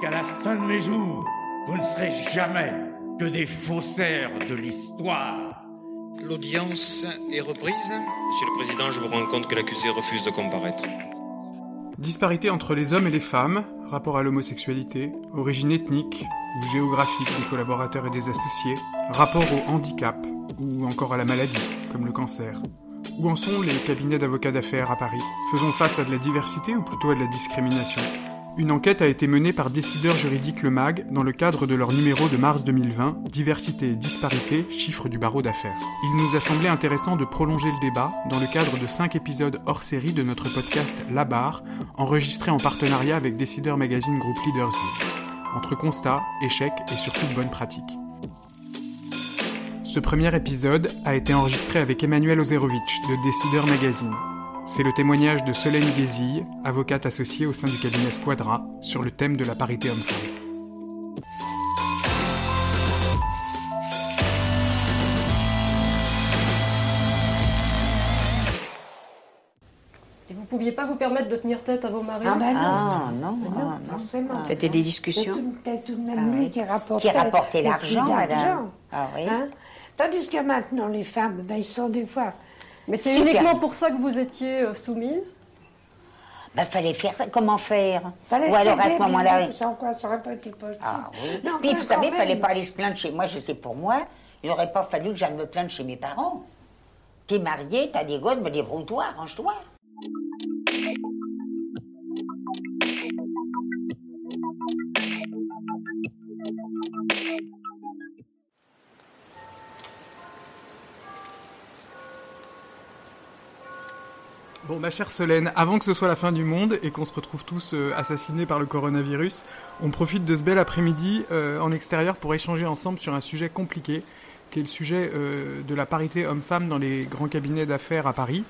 jusqu'à la fin de mes jours, vous ne serez jamais que des faussaires de l'histoire. L'audience est reprise. Monsieur le Président, je vous rends compte que l'accusé refuse de comparaître. Disparité entre les hommes et les femmes, rapport à l'homosexualité, origine ethnique ou géographique des collaborateurs et des associés, rapport au handicap ou encore à la maladie, comme le cancer. Où en sont les cabinets d'avocats d'affaires à Paris? Faisons face à de la diversité ou plutôt à de la discrimination? Une enquête a été menée par Décideur Juridique Le Mag dans le cadre de leur numéro de mars 2020, Diversité et disparité, chiffres du barreau d'affaires. Il nous a semblé intéressant de prolonger le débat dans le cadre de cinq épisodes hors série de notre podcast La Barre, enregistré en partenariat avec Décideur Magazine Group Leaders Entre constats, échecs et surtout bonnes pratiques. Ce premier épisode a été enregistré avec Emmanuel Ozerovitch de Décideur Magazine. C'est le témoignage de Solène Guézille, avocate associée au sein du cabinet Squadra, sur le thème de la parité homme-femme. Et vous pouviez pas vous permettre de tenir tête à vos maris Ah, bah non. Ah non, ah, non, non. forcément. C'était des discussions tout, c'est tout de même Ah lui oui. qui rapportait, qui rapportait l'argent, madame. Ah oui. Hein Tandis que maintenant, les femmes, ben, ils sont des fois. Mais c'est uniquement pour ça que vous étiez euh, soumise Bah, fallait faire ça. Comment faire Fallait Ou alors à ce moment-là. mais Sans quoi, ça aurait pas été possible. Ah oui. Non, Puis vous savez, fallait pas aller se plaindre chez moi. Je sais pour moi, il n'aurait pas fallu que j'aille me plaindre chez mes parents. T'es marié, t'as des gosses, me débrouille-toi, arrange-toi. Ma chère Solène, avant que ce soit la fin du monde et qu'on se retrouve tous euh, assassinés par le coronavirus, on profite de ce bel après-midi euh, en extérieur pour échanger ensemble sur un sujet compliqué, qui est le sujet euh, de la parité homme-femme dans les grands cabinets d'affaires à Paris.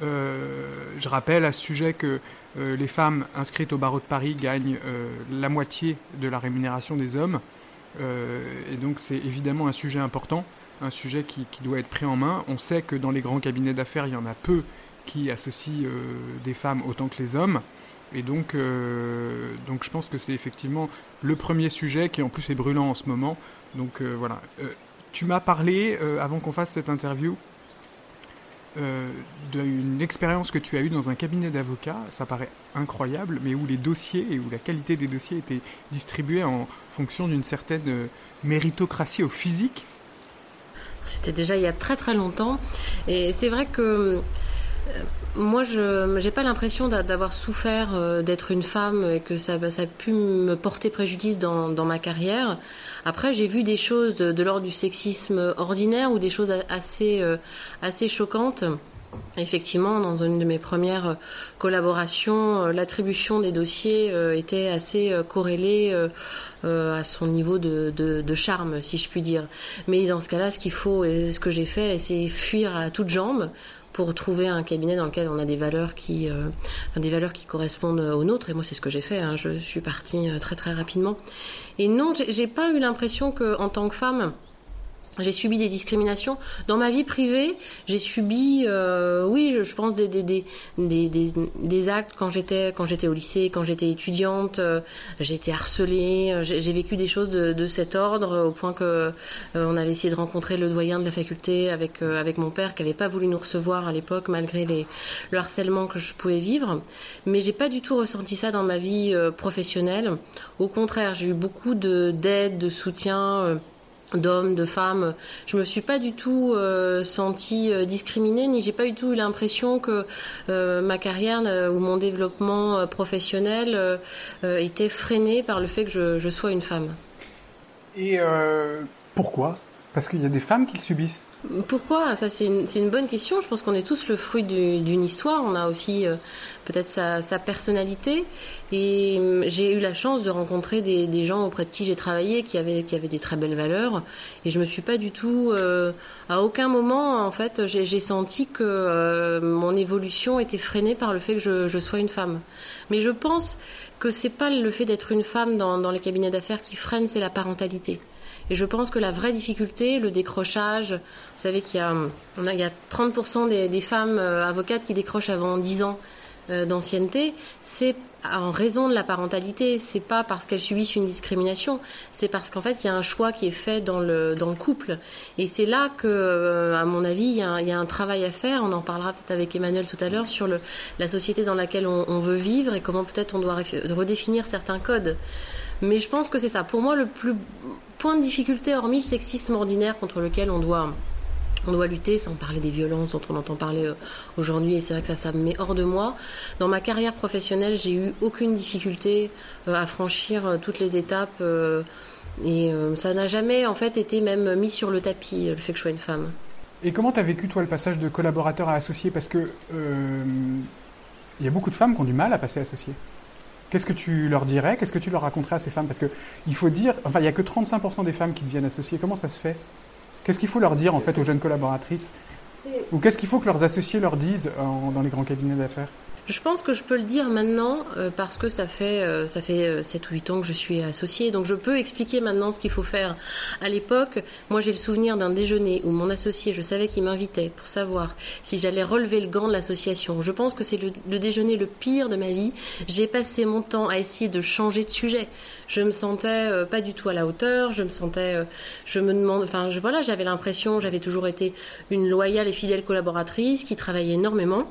Je rappelle à ce sujet que les femmes inscrites au barreau de Paris gagnent la moitié de la rémunération des hommes. Et donc c'est évidemment un sujet important, un sujet qui doit être pris en main. On sait que dans les grands cabinets d'affaires, il y en a peu qui associent euh, des femmes autant que les hommes. Et donc, euh, donc je pense que c'est effectivement le premier sujet qui en plus est brûlant en ce moment. Donc euh, voilà. Tu m'as parlé, avant qu'on fasse cette interview, d'une expérience que tu as eue dans un cabinet d'avocats, ça paraît incroyable, mais où les dossiers et où la qualité des dossiers étaient distribués en fonction d'une certaine méritocratie au physique. C'était déjà il y a très très longtemps. Et c'est vrai que moi, je n'ai pas l'impression d'a- d'avoir souffert euh, d'être une femme et que ça, a pu me porter préjudice dans, ma carrière. Après, j'ai vu des choses de, l'ordre du sexisme ordinaire ou des choses assez, euh, assez choquantes. Effectivement, dans une de mes premières euh, collaborations, l'attribution des dossiers était assez corrélée à son niveau de, charme, si je puis dire. Mais dans ce cas-là, ce qu'il faut, ce que j'ai fait, c'est fuir à toutes jambes pour trouver un cabinet dans lequel on a des valeurs qui, euh, des valeurs qui correspondent aux nôtres. Et moi, c'est ce que j'ai fait. hein. Je suis partie euh, très très rapidement. Et non, j'ai pas eu l'impression que, en tant que femme, j'ai subi des discriminations. Dans ma vie privée, j'ai subi, euh, oui, je, je pense des, des, des, des, des, actes quand j'étais quand j'étais au lycée, quand j'étais étudiante. euh, j'ai été harcelée. euh, J'ai vécu des choses de, de cet ordre au point que euh, on avait essayé de rencontrer le doyen de la faculté avec euh, avec mon père qui avait pas voulu nous recevoir à l'époque malgré les le harcèlement que je pouvais vivre. Mais j'ai pas du tout ressenti ça dans ma vie euh, professionnelle. Au contraire, j'ai eu beaucoup de d'aide, de soutien. D'hommes, de femmes. Je me suis pas du tout euh, sentie euh, discriminée, ni j'ai pas du tout eu l'impression que euh, ma carrière euh, ou mon développement professionnel était freiné par le fait que je, sois une femme. Et pourquoi? Parce qu'il y a des femmes qui le subissent. Pourquoi? Ça, c'est une, bonne question. Je pense qu'on est tous le fruit du- d'une histoire. On a aussi euh, peut-être sa, personnalité. Et hum, j'ai eu la chance de rencontrer des, gens auprès de qui j'ai travaillé qui avaient, qui des très belles valeurs. Et je me suis pas du tout, euh, à aucun moment, en fait, j'ai senti que euh, mon évolution était freinée par le fait que je, sois une femme. Mais je pense que c'est pas le fait d'être une femme dans les cabinets d'affaires qui freine, c'est la parentalité. Et je pense que la vraie difficulté, le décrochage, vous savez qu'il y a, on a, il y a 30% des, femmes euh, avocates qui décrochent avant 10 ans euh, d'ancienneté, c'est en raison de la parentalité. C'est pas parce qu'elles subissent une discrimination, c'est parce qu'en fait il y a un choix qui est fait dans le couple. Et c'est là que, euh, à mon avis, il y, a, un travail à faire. On en parlera peut-être avec Emmanuel tout à l'heure sur la société dans laquelle on veut vivre et comment peut-être on doit redéfinir certains codes. Mais je pense que c'est ça. Pour moi, le plus point de difficulté, hormis le sexisme ordinaire contre lequel on doit on doit lutter, sans parler des violences dont on entend parler euh, aujourd'hui, et c'est vrai que ça, ça me met hors de moi. Dans ma carrière professionnelle, j'ai eu aucune difficulté euh, à franchir euh, toutes les étapes, et ça n'a jamais en fait été même mis sur le tapis, le fait que je sois une femme. Et comment tu as vécu toi le passage de collaborateur à associé? Parce que il y a beaucoup de femmes qui ont du mal à passer associé. Qu'est-ce que tu leur dirais? Qu'est-ce que tu leur raconterais à ces femmes? Parce que il faut dire, enfin, il n'y a que 35% des femmes qui deviennent associées. Comment ça se fait? Qu'est-ce qu'il faut leur dire en fait aux jeunes collaboratrices? Ou qu'est-ce qu'il faut que leurs associés leur disent dans les grands cabinets d'affaires? Je pense que je peux le dire maintenant euh, parce que ça fait euh, ça fait 7 euh, ou 8 ans que je suis associée donc je peux expliquer maintenant ce qu'il faut faire. À l'époque, moi j'ai le souvenir d'un déjeuner où mon associé, je savais qu'il m'invitait pour savoir si j'allais relever le gant de l'association. Je pense que c'est le, déjeuner le pire de ma vie. J'ai passé mon temps à essayer de changer de sujet. Je me sentais pas du tout à la hauteur, je me sentais je me demande enfin je, voilà, j'avais l'impression, j'avais toujours été une loyale et fidèle collaboratrice qui travaillait énormément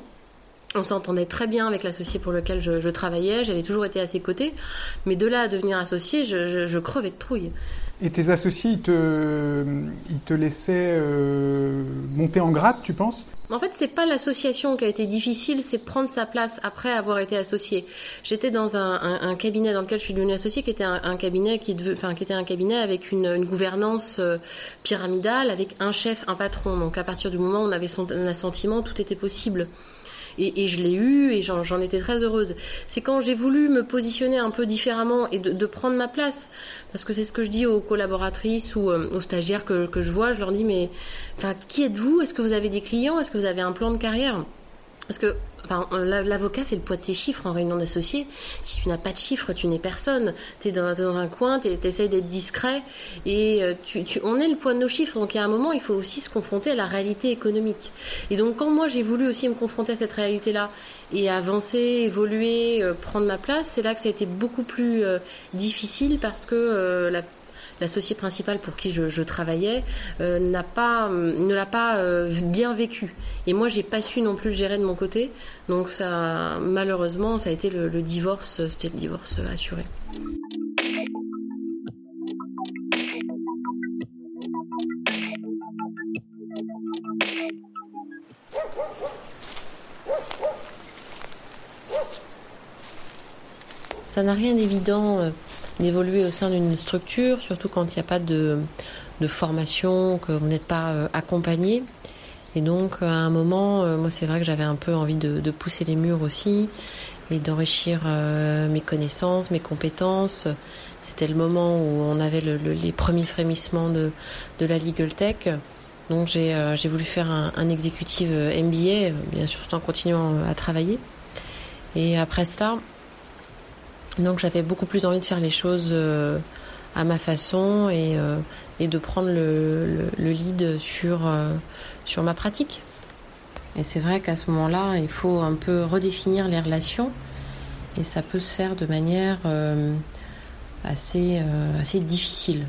on s'entendait très bien avec l'associé pour lequel je, travaillais, j'avais toujours été à ses côtés, mais de là à devenir associé, je, crevais de trouille. Et tes associés, ils te, ils te laissaient euh, monter en grade, tu penses? En fait, c'est pas l'association qui a été difficile, c'est prendre sa place après avoir été associé. J'étais dans un, cabinet dans lequel je suis devenue associée, qui était un, cabinet qui, enfin, qui était un cabinet avec une, gouvernance euh, pyramidale, avec un chef, un patron. Donc à partir du moment où on avait son un assentiment, tout était possible et, je l'ai eu et j'en étais très heureuse. C'est quand j'ai voulu me positionner un peu différemment et de, prendre ma place, parce que c'est ce que je dis aux collaboratrices ou euh, aux stagiaires que, que je vois, je leur dis mais enfin qui êtes-vous? Est-ce que vous avez des clients? Est-ce que vous avez un plan de carrière? Parce que enfin, l'avocat, c'est le poids de ses chiffres en réunion d'associés. Si tu n'as pas de chiffres, tu n'es personne. Tu es dans, un coin, tu essaies d'être discret. Et euh, tu, on est le poids de nos chiffres. Donc, à un moment, il faut aussi se confronter à la réalité économique. Et donc, quand moi, j'ai voulu aussi me confronter à cette réalité-là et avancer, évoluer, euh, prendre ma place, c'est là que ça a été beaucoup plus euh, difficile parce que la l'associé principal pour qui je, travaillais euh, n'a pas, ne l'a pas euh, bien vécu. Et moi, j'ai pas su non plus le gérer de mon côté. Donc ça, malheureusement, ça a été le, divorce, c'était le divorce assuré. Ça n'a rien d'évident euh, d'évoluer au sein d'une structure, surtout quand il n'y a pas de, de, formation, que vous n'êtes pas euh, accompagné. Et donc, à un moment, euh, moi, c'est vrai que j'avais un peu envie de, pousser les murs aussi et d'enrichir euh, mes connaissances, mes compétences. C'était le moment où on avait le, les premiers frémissements de, de la Legal Tech. Donc, j'ai voulu faire un exécutif MBA, bien sûr, tout en continuant à travailler. Et après cela, donc j'avais beaucoup plus envie de faire les choses euh, à ma façon et, euh, de prendre le, le, lead sur, euh, sur ma pratique. Et c'est vrai qu'à ce moment-là, il faut un peu redéfinir les relations et ça peut se faire de manière assez, assez difficile.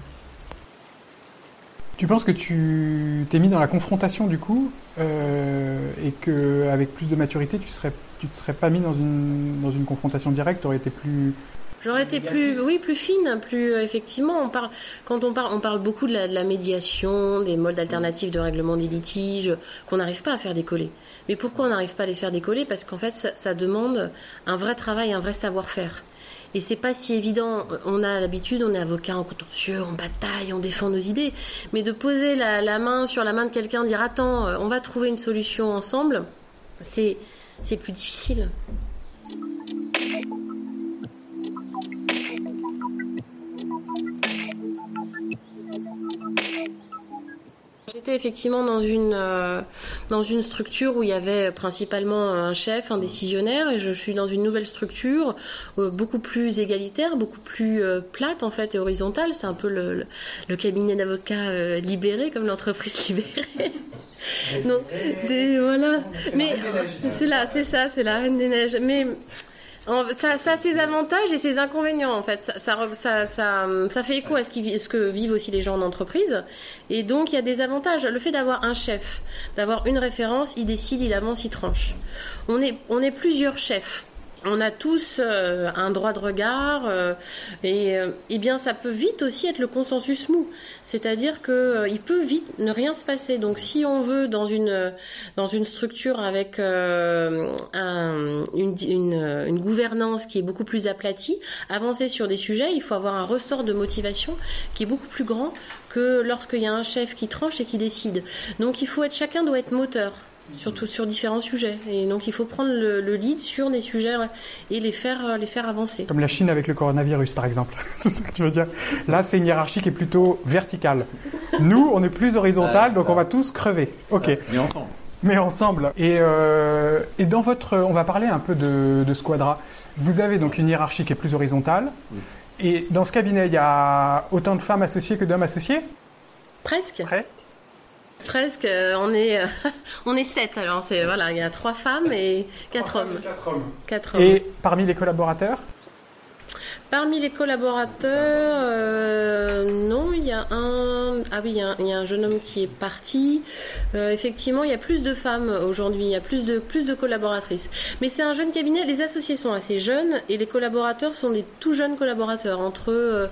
Tu penses que tu t'es mis dans la confrontation du coup et qu'avec plus de maturité, tu serais tu te serais pas mis dans une, dans une confrontation directe, tu aurais été plus... J'aurais été plus, oui, plus fine, plus euh, effectivement. On parle, quand on parle, on parle beaucoup de la, médiation, des modes alternatifs de règlement des litiges, qu'on n'arrive pas à faire décoller. Mais pourquoi on n'arrive pas à les faire décoller? Parce qu'en fait, ça, ça, demande un vrai travail, un vrai savoir-faire. Et c'est pas si évident. On a l'habitude, on est avocat en contentieux, on bataille, on défend nos idées. Mais de poser la, la main sur la main de quelqu'un, dire attends, euh, on va trouver une solution ensemble, c'est c'est plus difficile. Effectivement dans une euh, dans une structure où il y avait principalement un chef, un décisionnaire, et je suis dans une nouvelle structure euh, beaucoup plus égalitaire, beaucoup plus euh, plate en fait et horizontale. C'est un peu le, le cabinet d'avocats libéré comme l'entreprise libérée. Donc, voilà. Mais c'est là, c'est ça, c'est la Reine des Neiges. Mais Ça, a ses avantages et ses inconvénients en fait. Ça, fait écho à ce, que vivent aussi les gens en entreprise. Et donc il y a des avantages. Le fait d'avoir un chef, d'avoir une référence, il décide, il avance, il tranche. On est plusieurs chefs on a tous euh, un droit de regard euh, et, euh, eh bien ça peut vite aussi être le consensus mou. C'est-à-dire que il peut vite ne rien se passer. Donc si on veut dans une dans une structure avec un, une, une, une, gouvernance qui est beaucoup plus aplatie avancer sur des sujets il faut avoir un ressort de motivation qui est beaucoup plus grand que lorsqu'il y a un chef qui tranche et qui décide. Donc il faut être chacun doit être moteur surtout sur différents sujets. Et donc il faut prendre le, lead sur des sujets et les faire, euh, les faire avancer. Comme la Chine avec le coronavirus, par exemple. c'est ça que tu veux dire? Là, c'est une hiérarchie qui est plutôt verticale. Nous, on est plus horizontal, donc on va tous crever. Ok. Mais ensemble. Mais ensemble. Et, euh, et dans votre, on va parler un peu de, de Squadra. Vous avez donc une hiérarchie qui est plus horizontale. Et dans ce cabinet, il y a autant de femmes associées que d'hommes associés? Presque. Presque. Presque, euh, on est, euh, on est sept. Alors, c'est voilà, il y a trois femmes et quatre hommes. Quatre hommes. Quatre hommes. Et parmi les collaborateurs Parmi les collaborateurs, euh, non, il y a un. Ah oui, il y, un jeune homme qui est parti. Euh, effectivement, il y a plus de femmes aujourd'hui, il y a plus de plus de collaboratrices. Mais c'est un jeune cabinet. Les associés sont assez jeunes et les collaborateurs sont des tout jeunes collaborateurs, entre euh,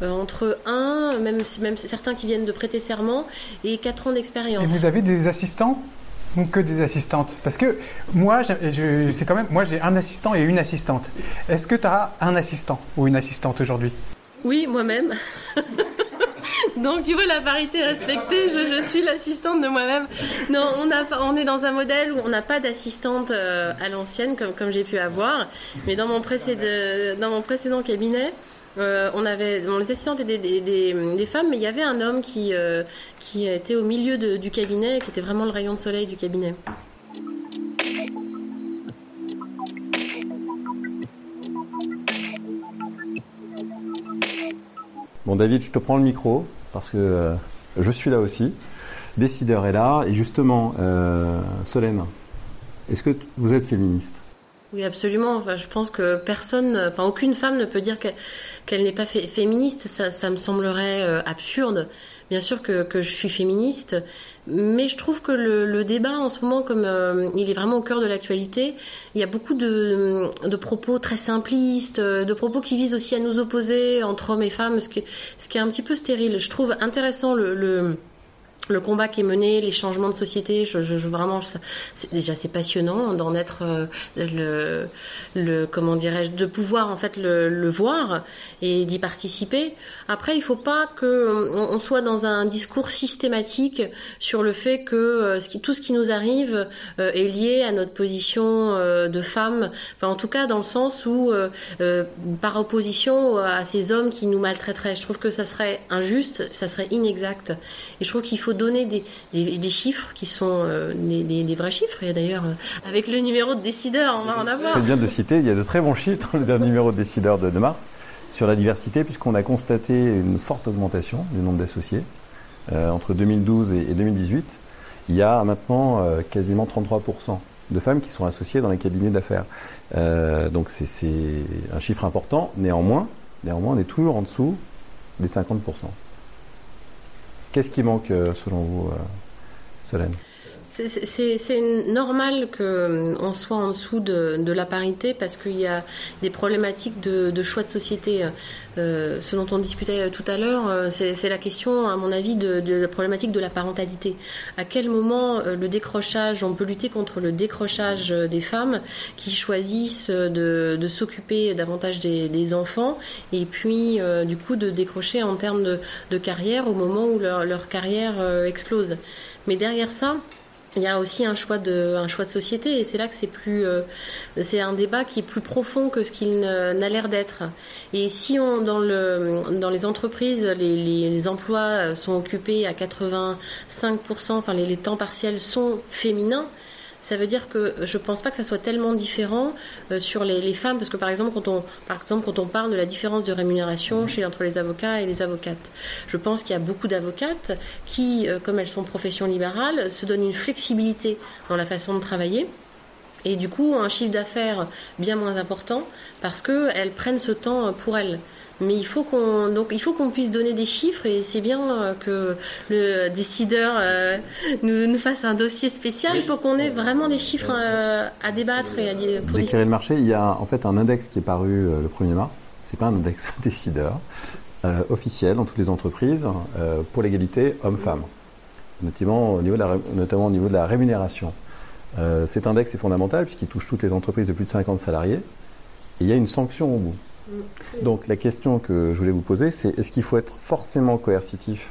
entre un, même même certains qui viennent de prêter serment et quatre ans d'expérience. Et vous avez des assistants? Ou que des assistantes Parce que moi, c'est quand même, moi j'ai un assistant et une assistante. Est-ce que tu as un assistant ou une assistante aujourd'hui? Oui, moi-même. Donc tu vois la parité respectée, je, suis l'assistante de moi-même. Non, on, a, on est dans un modèle où on n'a pas d'assistante euh, à l'ancienne comme, comme j'ai pu avoir, mais dans mon, dans mon précédent cabinet, euh, on avait les assistantes étaient des, femmes, mais il y avait un homme qui, euh, était au milieu du cabinet, qui était vraiment le rayon de soleil du cabinet. Bon David, je te prends le micro parce que euh, je suis là aussi. Décideur est là et justement, Solène, est-ce que vous êtes féministe? Oui, absolument. Enfin, je pense que personne, enfin aucune femme ne peut dire qu'elle n'est pas féministe. Ça, ça, me semblerait euh, absurde. Bien sûr que, je suis féministe, mais je trouve que le, débat en ce moment, comme euh, il est vraiment au cœur de l'actualité, il y a beaucoup de, propos très simplistes, de propos qui visent aussi à nous opposer entre hommes et femmes, ce qui, ce qui est un petit peu stérile. Je trouve intéressant le, le le combat qui est mené, les changements de société, je, vraiment, c'est déjà c'est passionnant d'en être euh, le, comment dirais-je, de pouvoir en fait le, voir et d'y participer. Après, il faut pas que on, soit dans un discours systématique sur le fait que euh, tout ce qui nous arrive euh, est lié à notre position de femme. Enfin, en tout cas, dans le sens où, par opposition à ces hommes qui nous maltraiteraient, je trouve que ça serait injuste, ça serait inexact. Et je trouve qu'il faut donner des, chiffres qui sont euh, des, vrais chiffres. Et d'ailleurs, euh, avec le numéro de décideur, on va en avoir. C'est bien de citer, il y a de très bons chiffres dans le dernier numéro de décideur de, mars sur la diversité, puisqu'on a constaté une forte augmentation du nombre d'associés euh, entre 2012 et, et, 2018. Il y a maintenant quasiment 33% de femmes qui sont associées dans les cabinets d'affaires. Donc c'est un chiffre important. Néanmoins, néanmoins, on est toujours en dessous des 50%. Qu'est-ce qui manque euh, selon vous, euh, Solène? C'est normal qu'on euh, soit en dessous de, la parité parce qu'il y a des problématiques de, choix de société. Euh, ce dont on discutait tout à l'heure, c'est la question, à mon avis, de, la problématique de la parentalité. À quel moment le décrochage, on peut lutter contre le décrochage des femmes qui choisissent de, s'occuper davantage des, enfants et puis du coup de décrocher en termes de, de carrière au moment où leur, leur carrière explose. Mais derrière ça, il y a aussi un choix de, un choix de société et c'est là que c'est plus, euh, c'est un débat qui est plus profond que ce qu'il n'a l'air d'être. Et si on, dans le, dans les entreprises, les, emplois sont occupés à 85%, enfin les, les temps partiels sont féminins, ça veut dire que je pense pas que ça soit tellement différent euh, sur les, les, femmes, parce que par exemple, quand on, par exemple, quand on parle de la différence de rémunération chez, entre les avocats et les avocates, je pense qu'il y a beaucoup d'avocates qui, euh, comme elles sont profession libérale, se donnent une flexibilité dans la façon de travailler et du coup un chiffre d'affaires bien moins important parce qu'elles prennent ce temps pour elles. Mais il faut qu'on donc il faut qu'on puisse donner des chiffres et c'est bien euh, que le décideur euh, nous, nous, fasse un dossier spécial pour qu'on ait vraiment des chiffres euh, à débattre et à pour déclarer le marché. Il y a en fait un index qui est paru le 1er mars. C'est pas un index décideur officiel dans toutes les entreprises pour l'égalité homme-femme, notamment au niveau de la, notamment au niveau de la rémunération. cet index est fondamental puisqu'il touche toutes les entreprises de plus de 50 salariés et il y a une sanction au bout. Donc la question que je voulais vous poser, c'est est-ce qu'il faut être forcément coercitif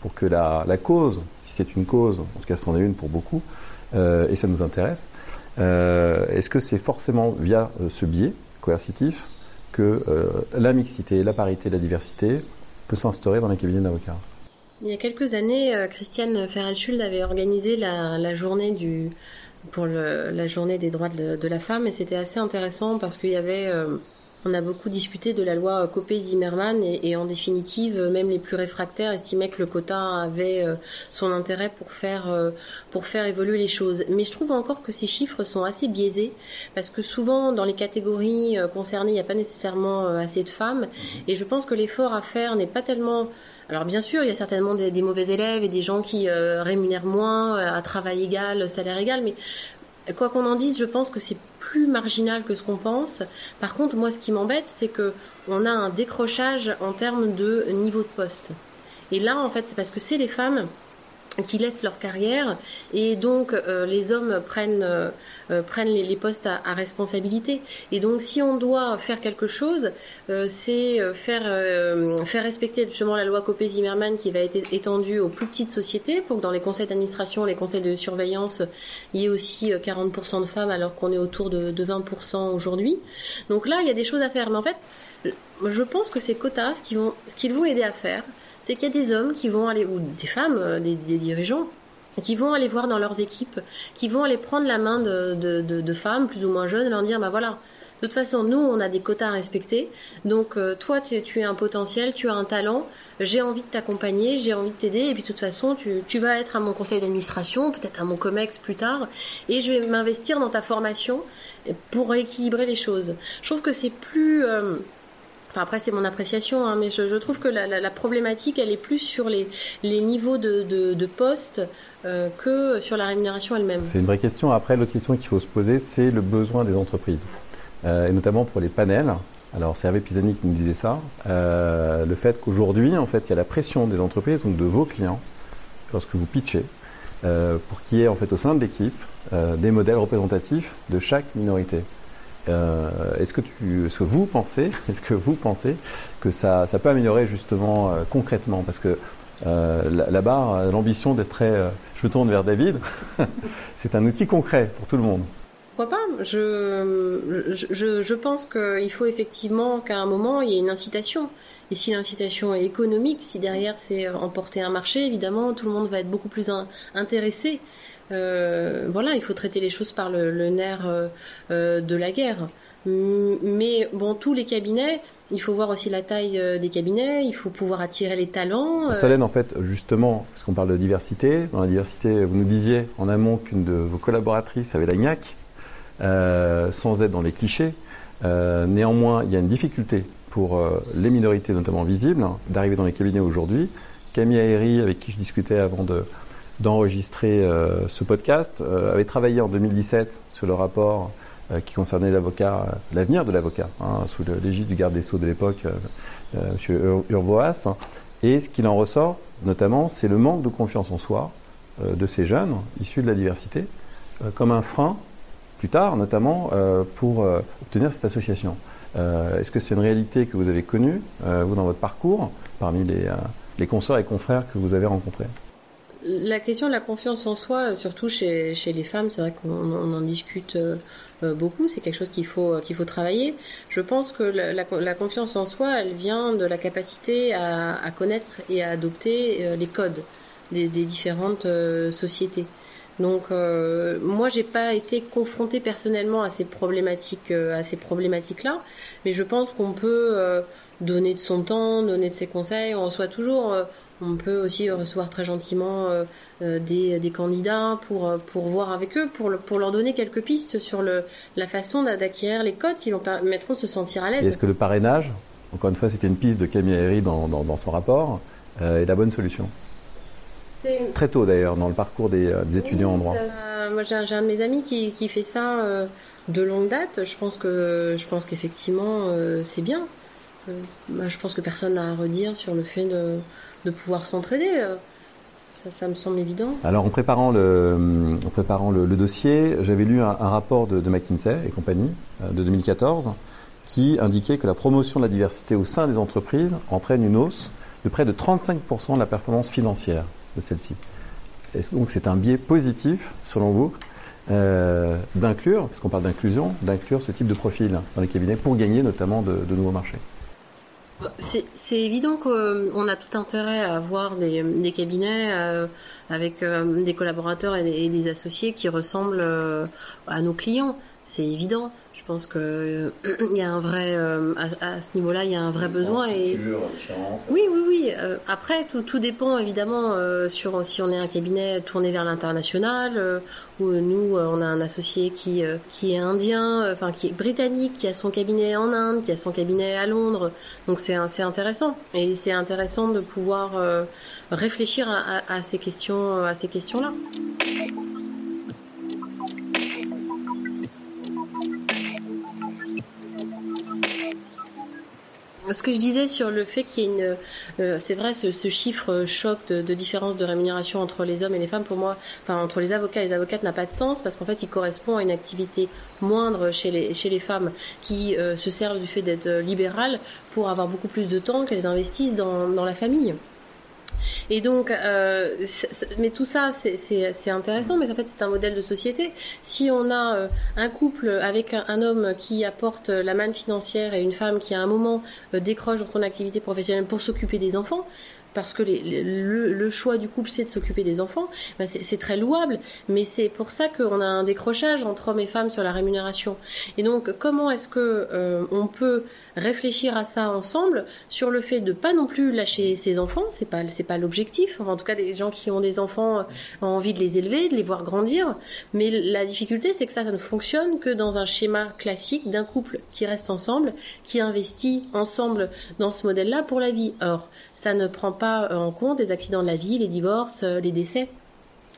pour que la, cause, si c'est une cause, en tout cas c'en est une pour beaucoup, euh, et ça nous intéresse, euh, est-ce que c'est forcément via euh, ce biais coercitif que la mixité, la parité, la diversité peut s'instaurer dans les cabinets d'avocats? Il y a quelques années, Christiane Ferrell-Schuld avait organisé la, journée du pour la journée des droits de, la femme et c'était assez intéressant parce qu'il y avait on a beaucoup discuté de la loi Copé-Zimmermann et, en définitive, même les plus réfractaires estimaient que le quota avait euh, son intérêt pour faire, euh, pour faire évoluer les choses. Mais je trouve encore que ces chiffres sont assez biaisés parce que souvent dans les catégories euh, concernées, il n'y a pas nécessairement assez de femmes et je pense que l'effort à faire n'est pas tellement alors bien sûr, il y a certainement des, mauvais élèves et des gens qui rémunèrent moins à travail égal, salaire égal, mais quoi qu'on en dise, je pense que c'est plus marginal que ce qu'on pense. Par contre, moi, ce qui m'embête, c'est que on a un décrochage en termes de niveau de poste. Et là, en fait, c'est parce que c'est les femmes qui laissent leur carrière. Et donc euh, les hommes prennent euh, euh, prennent les, postes à, responsabilité. Et donc si on doit faire quelque chose c'est faire faire respecter justement la loi Copé-Zimmermann qui va être étendue aux plus petites sociétés pour que dans les conseils d'administration les conseils de surveillance il y ait aussi 40% de femmes alors qu'on est autour de, de 20% aujourd'hui. Donc là il y a des choses à faire. Mais en fait je pense que ces quotas ce vont ce qu'ils vont aider à faire c'est qu'il y a des hommes qui vont aller, ou des femmes, euh, des, dirigeants, qui vont aller voir dans leurs équipes, qui vont aller prendre la main de, femmes plus ou moins jeunes et leur dire, bah voilà, de toute façon, nous, on a des quotas à respecter. Donc, euh, toi, tu, tu, es un potentiel, tu as un talent. J'ai envie de t'accompagner, j'ai envie de t'aider. Et puis, de toute façon, tu, vas être à mon conseil d'administration, peut-être à mon COMEX plus tard. Et je vais m'investir dans ta formation pour équilibrer les choses. Je trouve que c'est plus... Euh, après, c'est mon appréciation, hein, mais je, trouve que la, problématique, elle est plus sur les, niveaux de, de, poste euh, que sur la rémunération elle-même. C'est une vraie question. Après, l'autre question qu'il faut se poser, c'est le besoin des entreprises, euh, et notamment pour les panels. Alors, c'est Hervé Pisani qui nous disait ça. Euh, le fait qu'aujourd'hui, en fait, il y a la pression des entreprises, donc de vos clients, lorsque vous pitchez, pour qu'il y ait en fait au sein de l'équipe des modèles représentatifs de chaque minorité. Euh, est-ce que vous pensez, est-ce que vous pensez que ça, peut améliorer justement euh, concrètement? Parce que euh, là-bas, l'ambition d'être très, je me tourne vers David, c'est un outil concret pour tout le monde. Pourquoi pas? Je, pense qu'il faut effectivement qu'à un moment, il y ait une incitation. Et si l'incitation est économique, si derrière c'est emporter un marché, évidemment, tout le monde va être beaucoup plus intéressé. Euh, voilà, il faut traiter les choses par le, nerf euh, euh, de la guerre. Mais bon, tous les cabinets, il faut voir aussi la taille des cabinets, il faut pouvoir attirer les talents. Solène, en fait, justement, parce qu'on parle de diversité, dans la diversité, vous nous disiez en amont qu'une de vos collaboratrices avait la gnaque, sans être dans les clichés. néanmoins, il y a une difficulté pour les minorités, notamment visibles, d'arriver dans les cabinets aujourd'hui. Camille Aéry, avec qui je discutais avant de, d'enregistrer euh, ce podcast, euh, avait travaillé en 2017 sur le rapport euh, qui concernait l'avocat, l'avenir de l'avocat, hein, sous l'égide du garde des Sceaux de l'époque, M. Urvoas. Et ce qu'il en ressort, notamment, c'est le manque de confiance en soi de ces jeunes issus de la diversité, comme un frein, plus tard notamment, pour obtenir cette association. Est-ce que c'est une réalité que vous avez connue, vous, dans votre parcours, parmi les, les consorts et confrères que vous avez rencontrés? La question de la confiance en soi, surtout chez, les femmes, c'est vrai qu'on en discute euh, euh, beaucoup, c'est quelque chose qu'il faut, qu'il faut travailler. Je pense que la, confiance en soi, elle vient de la capacité à, connaître et à adopter euh, les codes des, différentes sociétés. Donc euh, moi j'ai pas été confrontée personnellement à ces problématiques à ces problématiques là, mais je pense qu'on peut donner de son temps, donner de ses conseils. On reçoit toujours On peut aussi recevoir très gentiment euh, euh, des, des, candidats pour, pour voir avec eux, pour, pour leur donner quelques pistes sur le, la façon d'acquérir les codes qui leur permettront de se sentir à l'aise. Est-ce que le parrainage, encore une fois, c'était une piste de Camille Herry dans, dans, dans, son rapport, est la bonne solution? Très tôt d'ailleurs, dans le parcours des, des étudiants en droit. Moi j'ai un, un, de mes amis qui, qui fait ça de longue date. Je pense que je pense qu'effectivement c'est bien. Bah, je pense que personne n'a à redire sur le fait de, de pouvoir s'entraider. Ça, ça, me semble évident. Alors, en préparant le, dossier, j'avais lu un, rapport de, McKinsey et compagnie euh, de 2014 qui indiquait que la promotion de la diversité au sein des entreprises entraîne une hausse de près de 35% de la performance financière de celle-ci. Donc, c'est un biais positif, selon vous, euh, d'inclure, puisqu'on parle d'inclusion, d'inclure ce type de profil dans les cabinets pour gagner notamment de nouveaux marchés? C'est évident qu'on a tout intérêt à avoir des, cabinets euh, avec euh, des collaborateurs et des, et des, associés qui ressemblent euh, à nos clients. C'est évident. Je pense que il y a un vrai euh, à, à, ce niveau-là, il y a un vrai besoin et oui, oui, oui. Euh, après, tout, tout dépend évidemment euh, sur si on est un cabinet tourné vers l'international ou nous, on a un associé qui qui est indien, enfin qui est britannique, qui a son cabinet en Inde, qui a son cabinet à Londres. Donc c'est c'est intéressant et c'est intéressant de pouvoir réfléchir à, à, à, ces questions à ces questions-là. Ce que je disais sur le fait qu'il y ait une, euh, c'est vrai, ce, chiffre choc de, de, différence de rémunération entre les hommes et les femmes, pour moi, enfin entre les avocats et les avocates, n'a pas de sens parce qu'en fait, il correspond à une activité moindre chez les chez les femmes qui euh, se servent du fait d'être libérales pour avoir beaucoup plus de temps qu'elles investissent dans, dans la famille. Et donc, euh, mais tout ça, c'est intéressant, mais en fait, c'est un modèle de société. Si on a euh, un couple avec un, homme qui apporte la manne financière et une femme qui, à un moment, euh, décroche dans son activité professionnelle pour s'occuper des enfants, parce que le, choix du couple c'est de s'occuper des enfants, ben c'est très louable, mais c'est pour ça qu'on a un décrochage entre hommes et femmes sur la rémunération. Et donc comment est-ce que euh, on peut réfléchir à ça ensemble sur le fait de pas non plus lâcher ses enfants, c'est pas c'est pas l'objectif. en tout cas, des gens qui ont des enfants euh, ont envie de les élever, de les voir grandir, mais la difficulté c'est que ça, ça ne fonctionne que dans un schéma classique d'un couple qui reste ensemble, qui investit ensemble dans ce modèle-là pour la vie. Or, ça ne prend pas en compte les accidents de la vie, les divorces, les décès.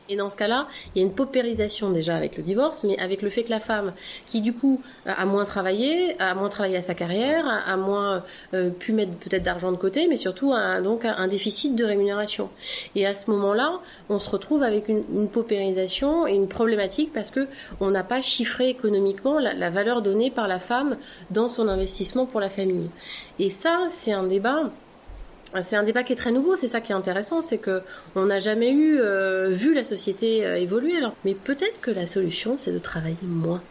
Et dans ce cas-là, il y a une paupérisation déjà avec le divorce, mais avec le fait que la femme, qui du coup a moins travaillé, a moins travaillé à sa carrière, a moins euh, pu mettre peut-être d'argent de côté, mais surtout a donc un déficit de rémunération. Et à ce moment-là, on se retrouve avec une, une, paupérisation et une problématique parce que on n'a pas chiffré économiquement la valeur donnée par la femme dans son investissement pour la famille. Et ça, c'est un débat c'est un débat qui est très nouveau, c'est ça qui est intéressant, c'est que on n'a jamais eu euh, vu la société euh, évoluer. Alors, mais peut-être que la solution, c'est de travailler moins.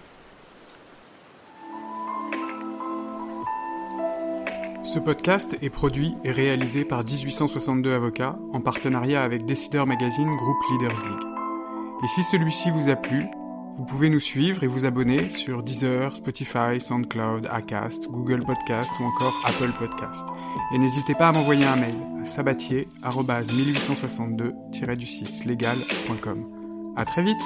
Ce podcast est produit et réalisé par 1862 avocats en partenariat avec Décideur Magazine Group Leaders League. Et si celui-ci vous a plu, vous pouvez nous suivre et vous abonner sur Deezer, Spotify, SoundCloud, Acast, Google Podcast ou encore Apple Podcast. Et n'hésitez pas à m'envoyer un mail à sabatier-1862-legal.com. À très vite!